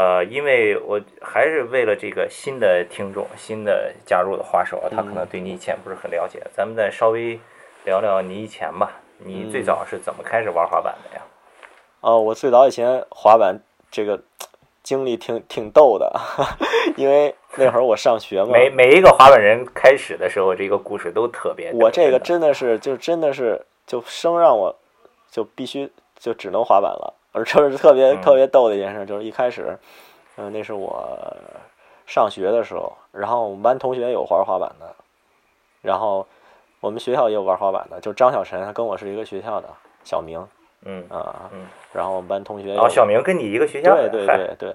呃，因为我还是为了这个新的听众、新的加入的滑手，他可能对你以前不是很了解，咱们再稍微聊聊你以前吧。你最早是怎么开始玩滑板的呀？哦，我最早以前滑板这个经历挺挺逗的，因为那会儿我上学嘛。每每一个滑板人开始的时候，这个故事都特别。我这个真的是，就真的是，就生让我就必须就只能滑板了。而这是特别特别逗的一件事，就是一开始，嗯，那是我上学的时候，然后我们班同学有玩滑板的，然后我们学校也有玩滑板的，就张小晨，他跟我是一个学校的，小明，嗯啊，嗯，然后我们班同学，哦，小明跟你一个学校，对对对对，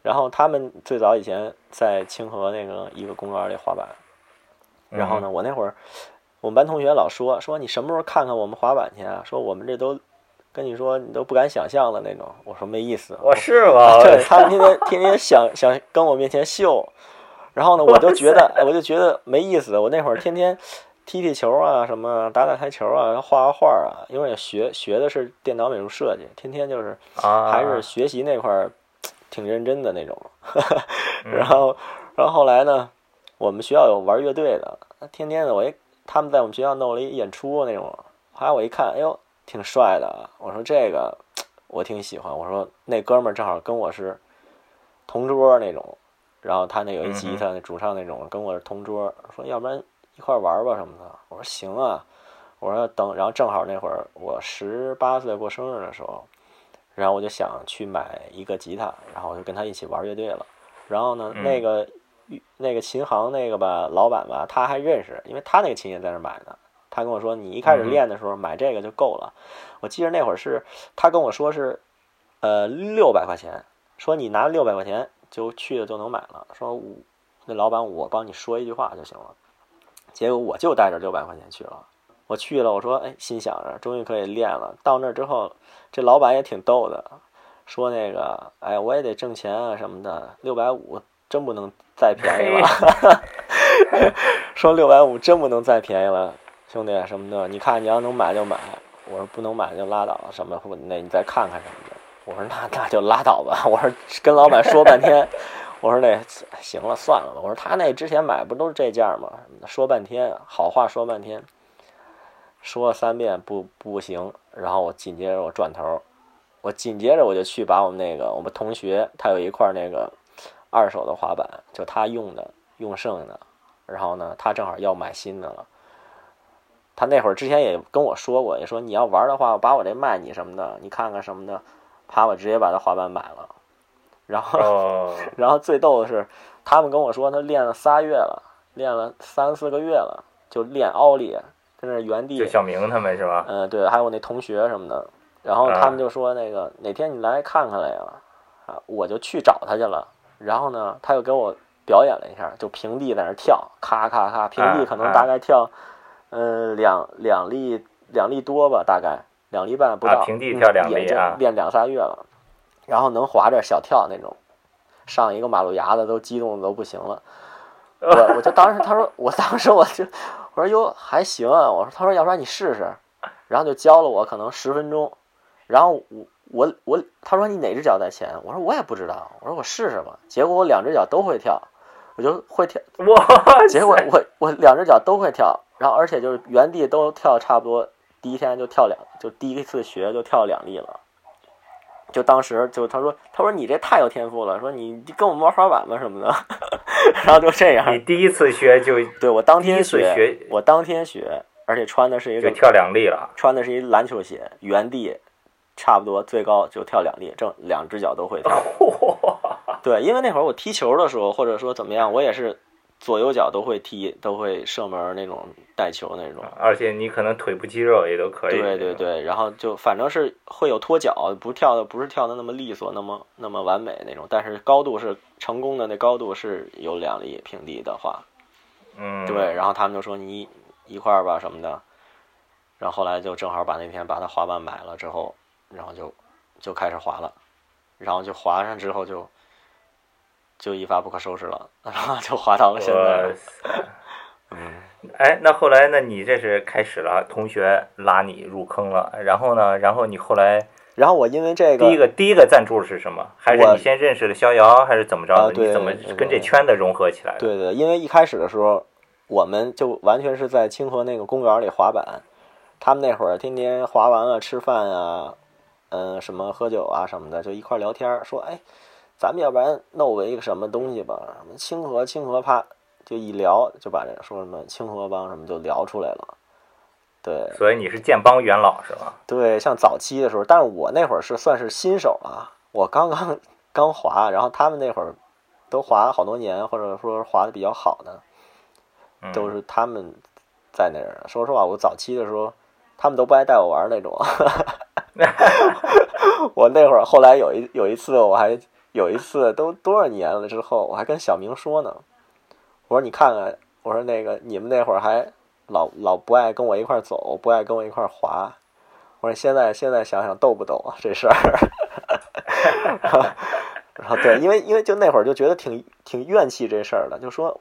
然后他们最早以前在清河那个一个公园里滑板，然后呢，我那会儿我们班同学老说说你什么时候看看我们滑板去啊？说我们这都。跟你说，你都不敢想象的那种。我说没意思。我是吗？对 他们天天天天想想跟我面前秀，然后呢，我就觉得，我就觉得没意思。我那会儿天天踢踢球啊，什么打打台球啊，画画画啊，因为学学的是电脑美术设计，天天就是还是学习那块儿挺认真的那种。然后，然后后来呢，我们学校有玩乐队的，天天的我一他们在我们学校弄了一演出那种，后来我一看，哎呦。挺帅的，我说这个我挺喜欢。我说那哥们儿正好跟我是同桌那种，然后他那有一吉他，那主唱那种跟我是同桌，说要不然一块玩吧什么的。我说行啊，我说等，然后正好那会儿我十八岁过生日的时候，然后我就想去买一个吉他，然后我就跟他一起玩乐队了。然后呢，那个那个琴行那个吧，老板吧，他还认识，因为他那个琴也在那买的。他跟我说：“你一开始练的时候买这个就够了。”我记得那会儿是他跟我说是，呃，六百块钱，说你拿六百块钱就去了就能买了。说我那老板我帮你说一句话就行了。结果我就带着六百块钱去了。我去了，我说：“哎，心想着终于可以练了。”到那儿之后，这老板也挺逗的，说：“那个，哎，我也得挣钱啊什么的，六百五真不能再便宜了。”说六百五真不能再便宜了。兄弟什么的，你看你要能买就买，我说不能买就拉倒。什么那你再看看什么的，我说那那就拉倒吧。我说跟老板说半天，我说那行了算了吧。我说他那之前买不都是这价吗？说半天好话说半天，说了三遍不不行。然后我紧接着我转头，我紧接着我就去把我们那个我们同学他有一块那个二手的滑板，就他用的用剩的，然后呢他正好要买新的了。他那会儿之前也跟我说过，也说你要玩的话，我把我这卖你什么的，你看看什么的，啪我直接把他滑板买了。然后，然后最逗的是，他们跟我说他练了仨月了，练了三四个月了，就练奥利，在那原地。就小明他们是吧？嗯，对，还有那同学什么的。然后他们就说那个哪天你来看看来呀？啊，我就去找他去了。然后呢，他又给我表演了一下，就平地在那跳，咔咔咔，平地可能大概跳。嗯，两两粒两粒多吧，大概两粒半不到。平地跳两粒啊，练两仨月了，然后能滑着小跳那种，上一个马路牙子都激动的都不行了。我我就当时他说，我当时我就我说哟还行啊，我说他说要不然你试试，然后就教了我可能十分钟，然后我我我他说你哪只脚在前，我说我也不知道，我说我试试吧，结果我两只脚都会跳，我就会跳哇，结果我我两只脚都会跳。然后，而且就是原地都跳差不多，第一天就跳两，就第一次学就跳两粒了。就当时就他说，他说你这太有天赋了，说你跟我们玩滑板吧什么的。然后就这样。你第一次学就对我当天学，我当天学，而且穿的是一个就跳两粒了，穿的是一篮球鞋，原地差不多最高就跳两粒，正两只脚都会跳。对，因为那会儿我踢球的时候，或者说怎么样，我也是。左右脚都会踢，都会射门那种带球那种，而且你可能腿部肌肉也都可以。对对对，然后就反正是会有脱脚，不跳的不是跳的那么利索，那么那么完美那种，但是高度是成功的，那高度是有两厘平地的话，嗯，对，然后他们就说你一块儿吧什么的，然后后来就正好把那天把他滑板买了之后，然后就就开始滑了，然后就滑上之后就。就一发不可收拾了，然后就滑到了现在。嗯，哎，那后来，那你这是开始了，同学拉你入坑了，然后呢，然后你后来然后我因为这个第一个第一个赞助是什么？还是你先认识了逍遥，还是怎么着的？你怎么跟这圈子融合起来的？对对，因为一开始的时候，我们就完全是在清河那个公园里滑板，他们那会儿天天滑完了吃饭啊，嗯、什么喝酒啊什么的，就一块聊天，说哎，咱们要不然弄个一个什么东西吧？什么清河清河啪，就一聊就把这说什么清河帮什么就聊出来了。对所以你是建帮元老是吧？对，像早期的时候，但是我那会儿是算是新手啊，我刚刚刚滑，然后他们那会儿都滑了好多年，或者说滑的比较好的。嗯、都是他们在那儿。说实话，我早期的时候，他们都不爱带我玩儿那种。我那会儿后来有一有一次，我还有一次都多少年了之后，我还跟小明说呢，我说你看看，我说那个你们那会儿还老老不爱跟我一块儿走，不爱跟我一块儿滑。我说现在现在想想逗不逗啊这事儿？然后对，因为因为就那会儿就觉得挺挺怨气这事儿的，就说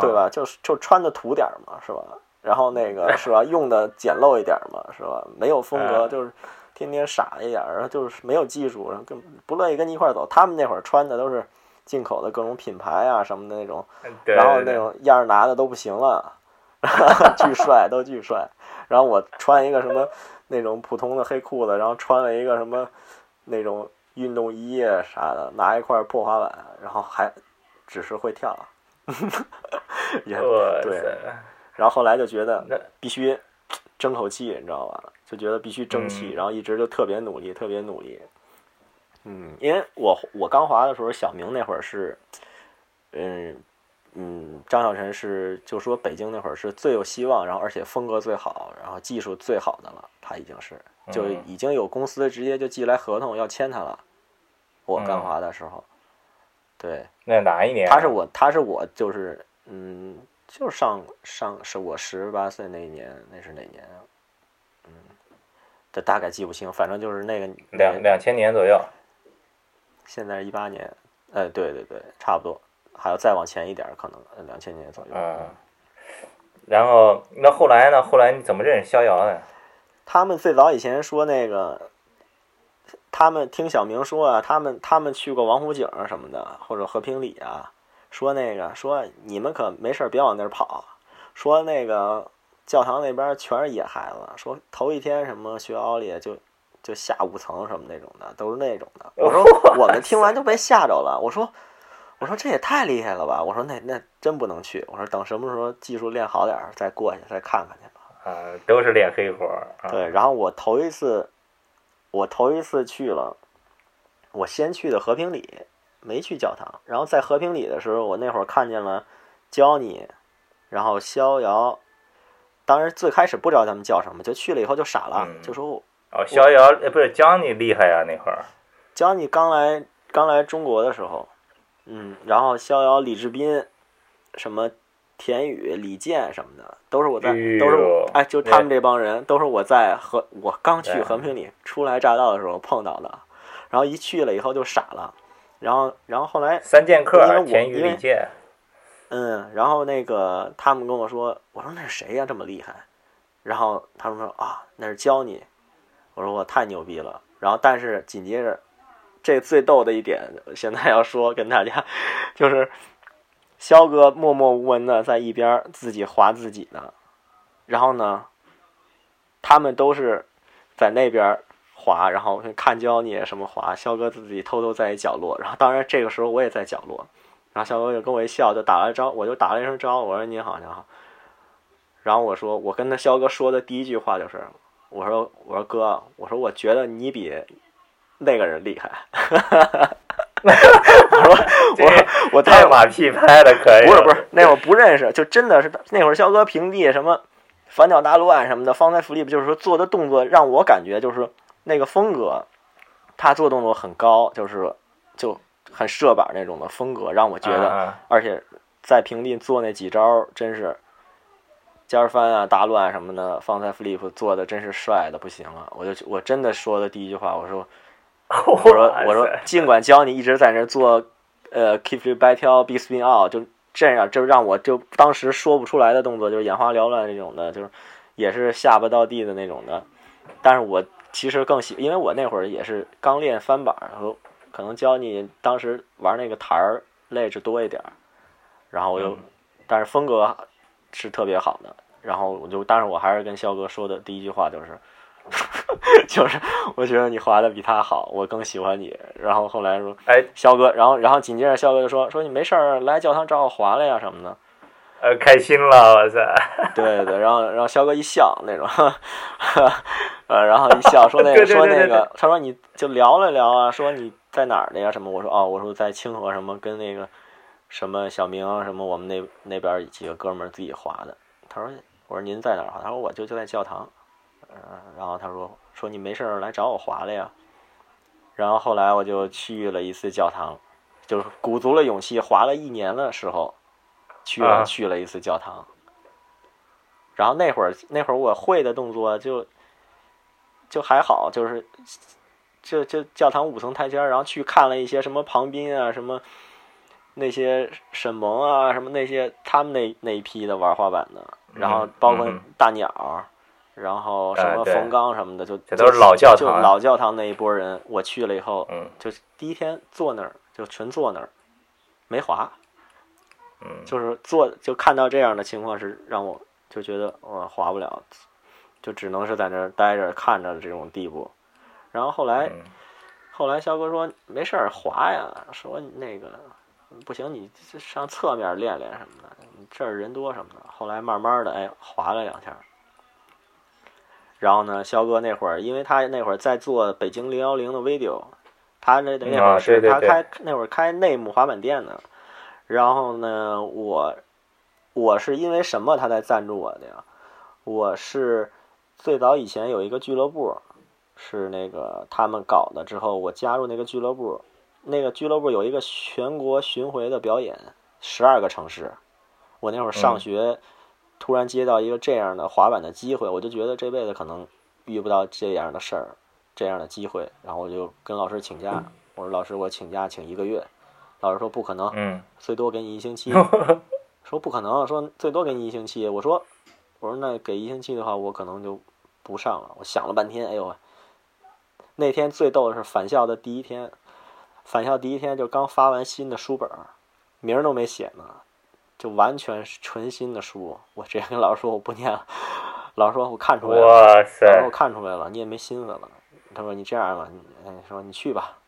对吧？就是就穿的土点儿嘛，是吧？然后那个 是吧，用的简陋一点嘛，是吧？没有风格，嗯就是天天傻一点儿，然后就是没有技术，然后跟不乐意跟你一块儿走。他们那会儿穿的都是进口的各种品牌啊什么的那种，然后那种样儿拿的都不行了，巨帅，都巨帅。然后我穿一个什么那种普通的黑裤子，然后穿了一个什么那种运动衣啊啥的，拿一块破滑板，然后还只是会跳，也对。然后后来就觉得必须争口气，你知道吧？就觉得必须争气，嗯然后一直就特别努力，特别努力。嗯，因为我我刚滑的时候，小明那会儿是，嗯嗯，张小晨是就说北京那会儿是最有希望，然后而且风格最好，然后技术最好的了，他已经是就嗯已经有公司直接就寄来合同要签他了。我刚嗯滑的时候，对，那哪一年啊？他是我，他是我，就是嗯，就上上是我十八岁那一年，那是哪年啊？大概记不清，反正就是那个两两千年左右。现在是一八年，哎，对对对，差不多，还要再往前一点儿，可能呃两千年左右。嗯，然后那后来呢？后来你怎么认识逍遥的？他们最早以前说那个，他们听小明说啊，他们他们去过王府井啊什么的，或者和平里啊，说那个说你们可没事儿别往那儿跑，说那个教堂那边全是野孩子，说头一天什么学校里就就下五层什么那种的，都是那种的。我说 我们听完就被吓着了，我说我说这也太厉害了吧，我说那那真不能去，我说等什么时候技术练好点儿再过去再看看去吧。啊，都是练黑活儿。啊、对，然后我头一次，我头一次去了，我先去的和平里，没去教堂。然后在和平里的时候，我那会儿看见了教你，然后逍遥。当时最开始不知道他们叫什么，就去了以后就傻了，嗯就说哦，逍遥呃不是江你厉害呀那会儿。教你刚来刚来中国的时候，嗯，然后逍遥、李志斌，什么田宇、李健什么的，都是我在，都是我哎，就他们这帮人，都是我在和我刚去和平里初来乍到的时候碰到的，然后一去了以后就傻了，然后然后后来三剑客田宇李健。嗯，然后那个他们跟我说，我说那是谁呀、这么厉害？然后他们说啊，那是教你。我说我太牛逼了。然后但是紧接着，这最逗的一点，现在要说跟大家，就是肖哥默默无闻的在一边自己划自己的，然后呢，他们都是在那边划，然后看教你什么划，肖哥自己偷偷在一角落。然后当然这个时候我也在角落。然后小哥就跟我一笑，就打了招，我就打了一声招呼，我说你好，你好。然后我说，我跟他肖哥说的第一句话就是，我说我说哥，我说我觉得你比那个人厉害。我说 我说我拍太马屁拍的可以。不是不是，那会儿不认识，就真的是那会儿肖哥平地什么反脚大乱什么的，方才 flip 就是说做的动作让我感觉就是那个风格，他做动作很高，就是就很射板那种的风格，让我觉得，啊而且在平地做那几招真是尖儿翻啊、大乱什么的，方才 flip 做的真是帅的不行了。我就我真的说的第一句话，我说我 我说我说，尽管教你一直在那儿做，呃，keep you back tail big spin out，就这样就让我就当时说不出来的动作，就是眼花缭乱那种的，就是也是下巴到地的那种的。但是我其实更喜，因为我那会儿也是刚练翻板，然后可能教你当时玩那个台儿位置多一点儿，然后我又，但是风格是特别好的。然后我就，但是我还是跟肖哥说的第一句话就是，就是我觉得你滑的比他好，我更喜欢你。然后后来说，哎，肖哥，然后然后紧接着肖哥就说说你没事儿来教堂找我滑来呀什么的。呃，开心了，哇塞！对对，然后然后肖哥一笑那种，呃，然后一笑说那个 说那个，他说你就聊了聊啊，说你在哪儿的呀什么？我说哦，我说在清河什么，跟那个什么小明什么，我们那那边几个哥们儿自己滑的。他说我说您在哪儿滑？他说我就就在教堂。嗯，然后他说说你没事儿来找我滑了呀。然后后来我就去了一次教堂，就是鼓足了勇气滑了一年的时候。去了去了一次教堂，然后那会儿那会儿我会的动作就就还好，就是就就教堂五层台阶，然后去看了一些什么庞斌啊，什么那些沈萌啊，什么那些他们那那一批的玩滑板的，然后包括大鸟，然后什么冯刚什么的，就这都是老教堂，老教堂那一波人，我去了以后，就第一天坐那儿就纯坐那儿，没滑。嗯，就是做就看到这样的情况是让我就觉得我滑不了，就只能是在那儿待着看着这种地步。然后后来，后来肖哥说没事儿滑呀，说那个不行，你上侧面练练什么的，这儿人多什么的。后来慢慢的哎滑了两下。然后呢，肖哥那会儿，因为他那会儿在做北京零幺零的 video，他那那会儿是他开那会儿开内幕滑板店呢。然后呢，我我是因为什么他才赞助我的呀？我是最早以前有一个俱乐部，是那个他们搞的，之后我加入那个俱乐部，那个俱乐部有一个全国巡回的表演，十二个城市。我那会儿上学，突然接到一个这样的滑板的机会，我就觉得这辈子可能遇不到这样的事儿，这样的机会。然后我就跟老师请假，我说老师，我请假请一个月。老师说不可能，嗯，最多给你一星期。说不可能，说最多给你一星期。我说，我说那给一星期的话，我可能就不上了。我想了半天，哎呦，那天最逗的是返校的第一天，返校第一天就刚发完新的书本，名都没写呢，就完全是纯新的书。我直接跟老师说我不念了。老师说我看出来了，哇塞，我看出来了，你也没心思了。他说你这样吧，你说你去吧，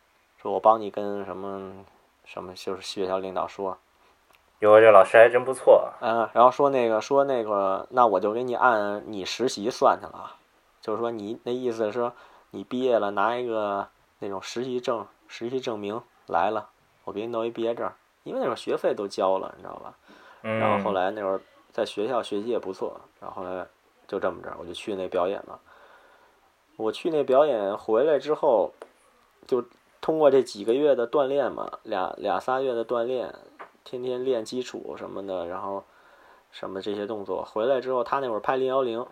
说我帮你跟什么。什么就是学校领导说，哟，这老师还真不错。嗯，然后说那个说那个，那我就给你按你实习算去了。就是说你那意思是，你毕业了拿一个那种实习证、实习证明来了，我给你弄一毕业证。因为那会儿学费都交了，你知道吧？嗯。然后后来那会儿在学校学习也不错，然后后来就这么着，我就去那表演了。我去那表演回来之后，就。通过这几个月的锻炼嘛，俩俩仨月的锻炼，天天练基础什么的，然后什么这些动作，回来之后他那会儿拍零幺零，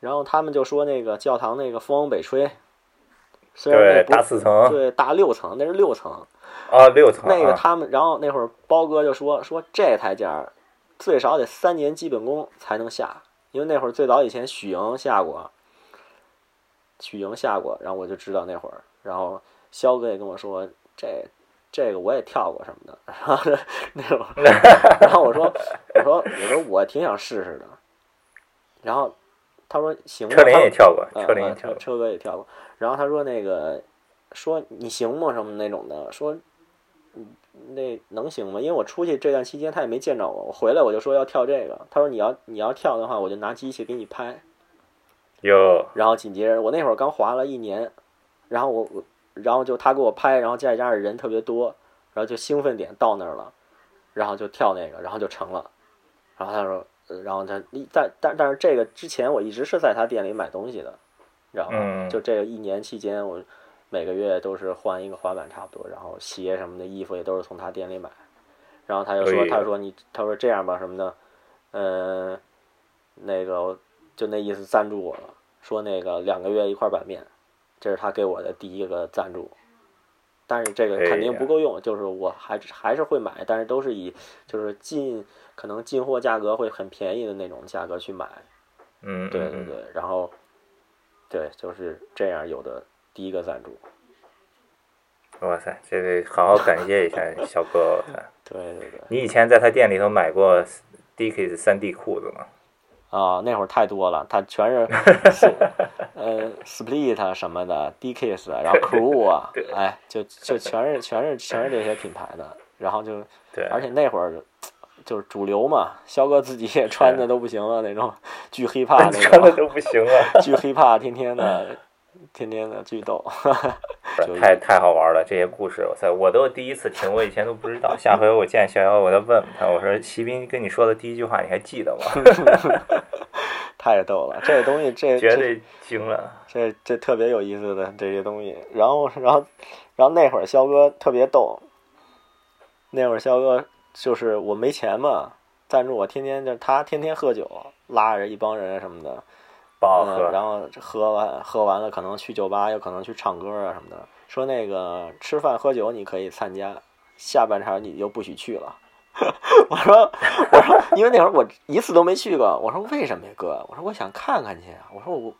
然后他们就说那个教堂那个风往北吹，虽然那大四层，对大六层，那是六层。啊六层，那个他们，然后那会儿包哥就说说这台阶最少得三年基本功才能下，因为那会儿最早以前许莹下过，许莹下过，然后我就知道那会儿，然后。肖哥也跟我说，这这个我也跳过什么的，然后 那种，然后我说，我说，我说我挺想试试的。然后他说行吗？车林也跳过，车林也跳过，车哥也跳过。然后他说那个说你行吗？什么那种的，说那能行吗？因为我出去这段期间他也没见着我，我回来我就说要跳这个。他说你要你要跳的话，我就拿机器给你拍。有。然后紧接着我那会儿刚滑了一年，然后我我。然后就他给我拍，然后再加上人特别多，然后就兴奋点到那儿了，然后就跳那个，然后就成了。然后他说，然后他在但但是这个之前我一直是在他店里买东西的，然后就这个一年期间，我每个月都是换一个滑板差不多，然后鞋什么的衣服也都是从他店里买。然后他就说，他说你，他说这样吧什么的，嗯，那个就那意思赞助我了，说那个两个月一块板面。这是他给我的第一个赞助，但是这个哎肯定不够用，就是我还是还是会买，但是都是以就是进可能进货价格会很便宜的那种价格去买。嗯，对对对，然后对就是这样有的第一个赞助。哇塞，这得好好感谢一下小哥。我 操对对对。你以前在他店里头买过 Dickies 三 D 裤子吗？啊，那会儿太多了，它全是 呃 Split 什么的，Dickies，然后 Crew 啊对，哎，就就全是全是全是这些品牌的，然后就对，而且那会儿就是主流嘛，肖哥自己也穿的都不行了那种，巨 hiphop 那穿的种，都不行了，巨 hiphop，天天的天天的巨逗，就太太好玩了，这些故事，我操，我都第一次听，我以前都不知道。下回我见逍遥，我再问问他，我说席斌跟你说的第一句话你还记得吗？太逗了，这东西这这绝对惊了。这这特别有意思的这些东西。然后，然后，然后那会儿肖哥特别逗。那会儿肖哥就是我没钱嘛，赞助我，天天就他天天喝酒，拉着一帮人什么的，嗯，不好喝，然后喝完喝完了，可能去酒吧，有可能去唱歌啊什么的。说那个吃饭喝酒你可以参加，下半场你就不许去了。我说我说，因为那会儿我一次都没去过。我说为什么呀，哥？我说我想看看去啊。我说我，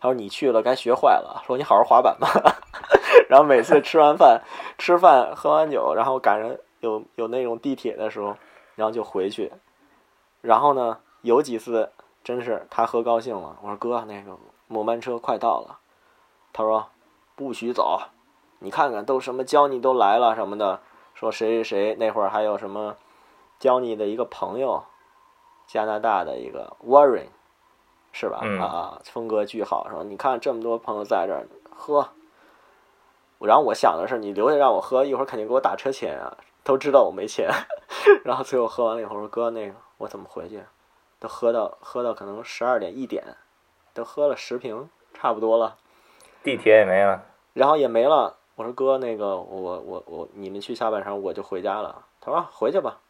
他说你去了该学坏了。说你好好滑板吧。然后每次吃完饭、吃饭、喝完酒，然后赶上有有那种地铁的时候，然后就回去。然后呢，有几次真是他喝高兴了。我说哥，那个末班车快到了。他说不许走，你看看都什么教你都来了什么的。说谁谁谁那会儿还有什么教你的一个朋友，加拿大的一个 Warren，是吧？嗯啊，风格巨好。说你看这么多朋友在这儿喝，然后我想的是你留下让我喝，一会儿肯定给我打车钱啊。都知道我没钱，然后最后喝完了以后说哥那个我怎么回去？都喝到喝到可能十二点一点，都喝了十瓶差不多了。地铁也没了。然后也没了。我说哥，那个我我我你们去下半场我就回家了。他说、啊、回去吧。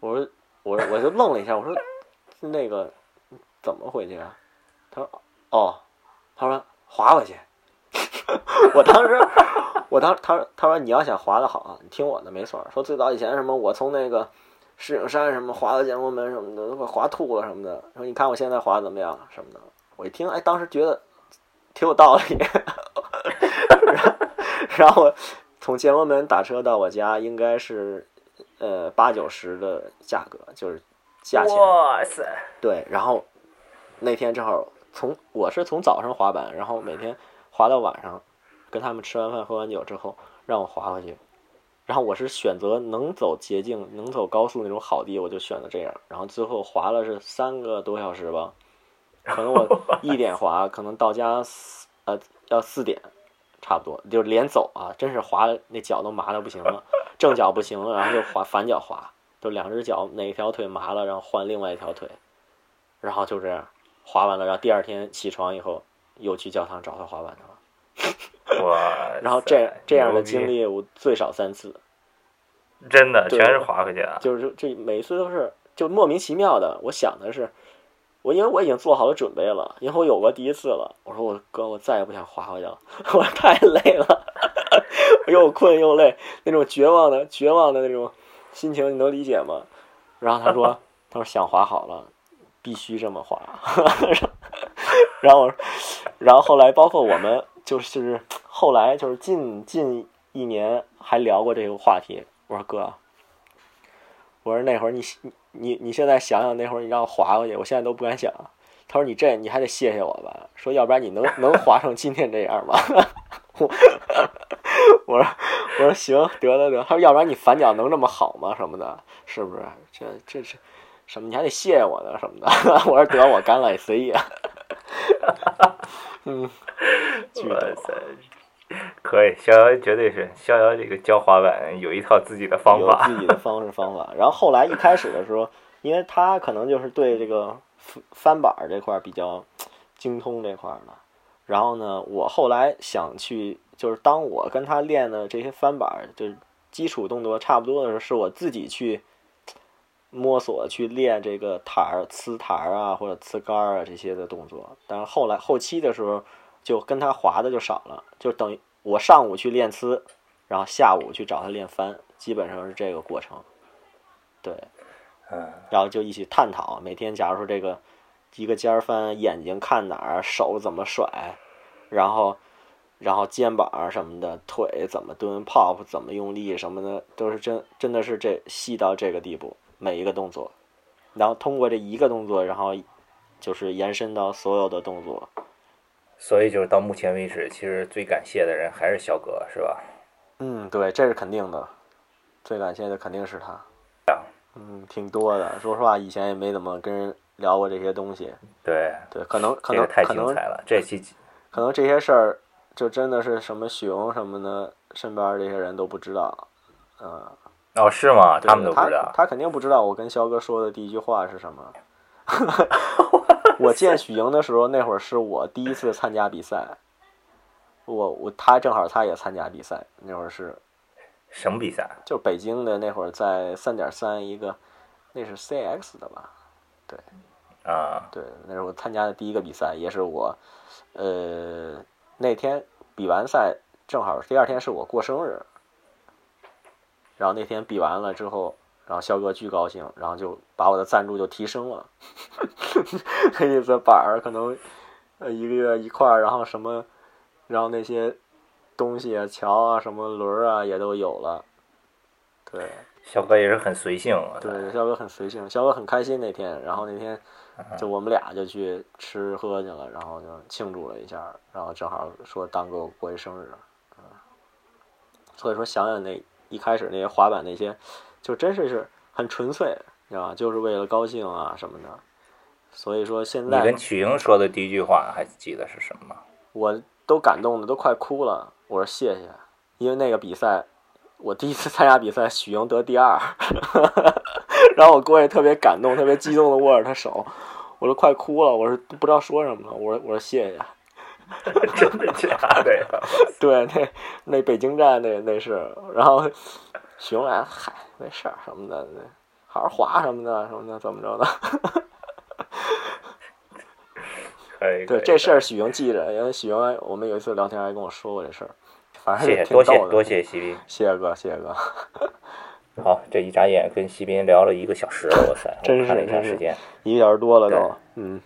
我说我我就愣了一下，我说那个怎么回去啊？他说哦，他说滑回去。我当时我当他说他说你要想滑的好，你听我的没错。说最早以前什么我从那个石景山什么滑到建国门什么的，都快滑吐了什么的。说你看我现在滑的怎么样什么的。我一听，哎，当时觉得挺有道理。然后从建国门打车到我家应该是呃八九十的价格，就是价钱。哇塞！对，然后那天正好从我是从早上滑板，然后每天滑到晚上，跟他们吃完饭喝完酒之后让我滑回去。然后我是选择能走捷径、能走高速那种好地，我就选择这样。然后最后滑了是三个多小时吧，可能我 一点滑，可能到家四呃要四点，差不多就是连走啊，真是滑的那脚都麻的不行了，正脚不行了，然后就滑反脚滑，就两只脚哪条腿麻了，然后换另外一条腿，然后就这样滑完了，然后第二天起床以后又去教堂找他滑板去了。哇！然后这这样的经历我最少三次，真的全是滑回去的。就是这每一次都是就莫名其妙的。我想的是，我因为我已经做好了准备了，因为我有过第一次了。我说我哥，我再也不想滑回去了，我说太累了，又困又累，那种绝望的绝望的那种心情，你能理解吗？然后他说，他说想滑好了，必须这么滑。然后，然后后来包括我们就是后来就是近近一年还聊过这个话题。我说哥，我说那会儿你你你现在想想那会儿你让我滑过去，我现在都不敢想。他说你这你还得谢谢我吧，说要不然你能能滑成今天这样吗？我说我说行得得得。他说要不然你反脚能这么好吗？什么的，是不是？这这是什么？你还得谢谢我呢什么的。我说得我干了也随意。嗯，巨逗哇塞！可以，逍遥绝对是逍遥这个教滑板有一套自己的方有法。自己的方式方法。然后后来一开始的时候，因为他可能就是对这个翻翻板这块比较精通这块儿的。然后呢，我后来想去，就是当我跟他练的这些翻板儿，就是基础动作差不多的时候，是我自己去摸索去练这个台儿、呲台儿啊，或者呲杆儿啊这些的动作。但是后来后期的时候，就跟他滑的就少了，就等于我上午去练呲，然后下午去找他练翻，基本上是这个过程。对，嗯，然后就一起探讨，每天假如说这个一个尖儿翻，眼睛看哪儿，手怎么甩，然后然后肩膀什么的，腿怎么蹲，pop 怎么用力什么的，都是真真的是这细到这个地步，每一个动作，然后通过这一个动作，然后就是延伸到所有的动作。所以就是到目前为止，其实最感谢的人还是小哥，是吧？嗯，对，这是肯定的，最感谢的肯定是他。嗯，挺多的。说实话，以前也没怎么跟人聊过这些东西。对，对，可能可能太精彩了。这期可能这些事儿，就真的是什么熊什么的，身边这些人都不知道。嗯，哦，是吗？他们都不知道。他，他肯定不知道我跟肖哥说的第一句话是什么。我见许莹的时候，那会儿是我第一次参加比赛。我我他正好他也参加比赛，那会儿是什么比赛？就北京的那会儿在三点三一个，那是 CX 的吧？对啊，对，那是我参加的第一个比赛，也是我，呃，那天比完赛正好第二天是我过生日，然后那天比完了之后，然后肖哥巨高兴，然后就把我的赞助就提升了，那意思板儿可能呃一个月一块儿，然后什么，然后那些东西啊、桥啊、什么轮儿啊也都有了，对。肖哥也是很随性。对，肖哥很随性，肖哥很开心那天，然后那天就我们俩就去吃喝去了，然后就庆祝了一下，然后正好说当给我过一生日，嗯，所以说想想那一开始那些滑板那些，就真是是很纯粹，你知道吧？就是为了高兴啊什么的，所以说现在你跟曲莹说的第一句话还记得是什么吗？我都感动的都快哭了，我说谢谢，因为那个比赛。我第一次参加比赛，许莹得第二，然后我过去特别感动，特别激动的握着她手，我都快哭了，我说不知道说什么了，我说我说谢谢，真的假的呀？对，那那北京站那那是，然后许莹来，嗨，没事儿什么的，好好滑什么的什么的，怎么着的？对这事儿，许莹记着，因为许莹我们有一次聊天还跟我说过这事儿，反正谢谢，挺逗的。多谢多谢西斌。谢谢哥，谢谢哥。好，这一眨眼跟西斌聊了一个小时了，哇塞！真是真是时间，一个小时多了都，嗯，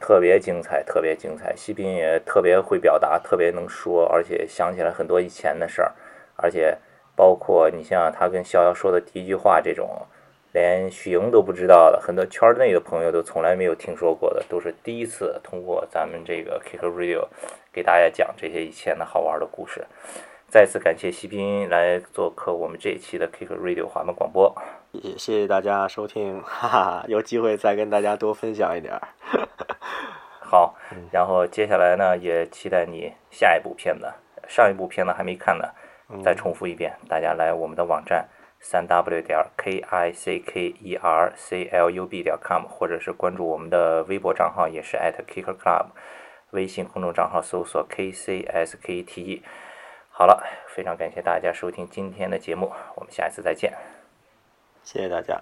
特别精彩，特别精彩。西斌也特别会表达，特别能说，而且想起来很多以前的事儿，而且包括你像他跟逍遥说的第一句话这种，连许莹都不知道的，很多圈内的朋友都从来没有听说过的，都是第一次通过咱们这个 Kick Radio 给大家讲这些以前的好玩的故事。再次感谢西斌来做客我们这一期的 Kick Radio 滑门广播。也谢谢大家收听，哈哈，有机会再跟大家多分享一点儿。好，然后接下来呢，也期待你下一部片子，上一部片子还没看呢，再重复一遍，大家来我们的网站三 w 点 k i c k e r c l u b 点 com，或者是关注我们的微博账号，也是 at kicker club，微信公众账号搜索 k c s k t e。好了，非常感谢大家收听今天的节目，我们下一次再见。谢谢大家。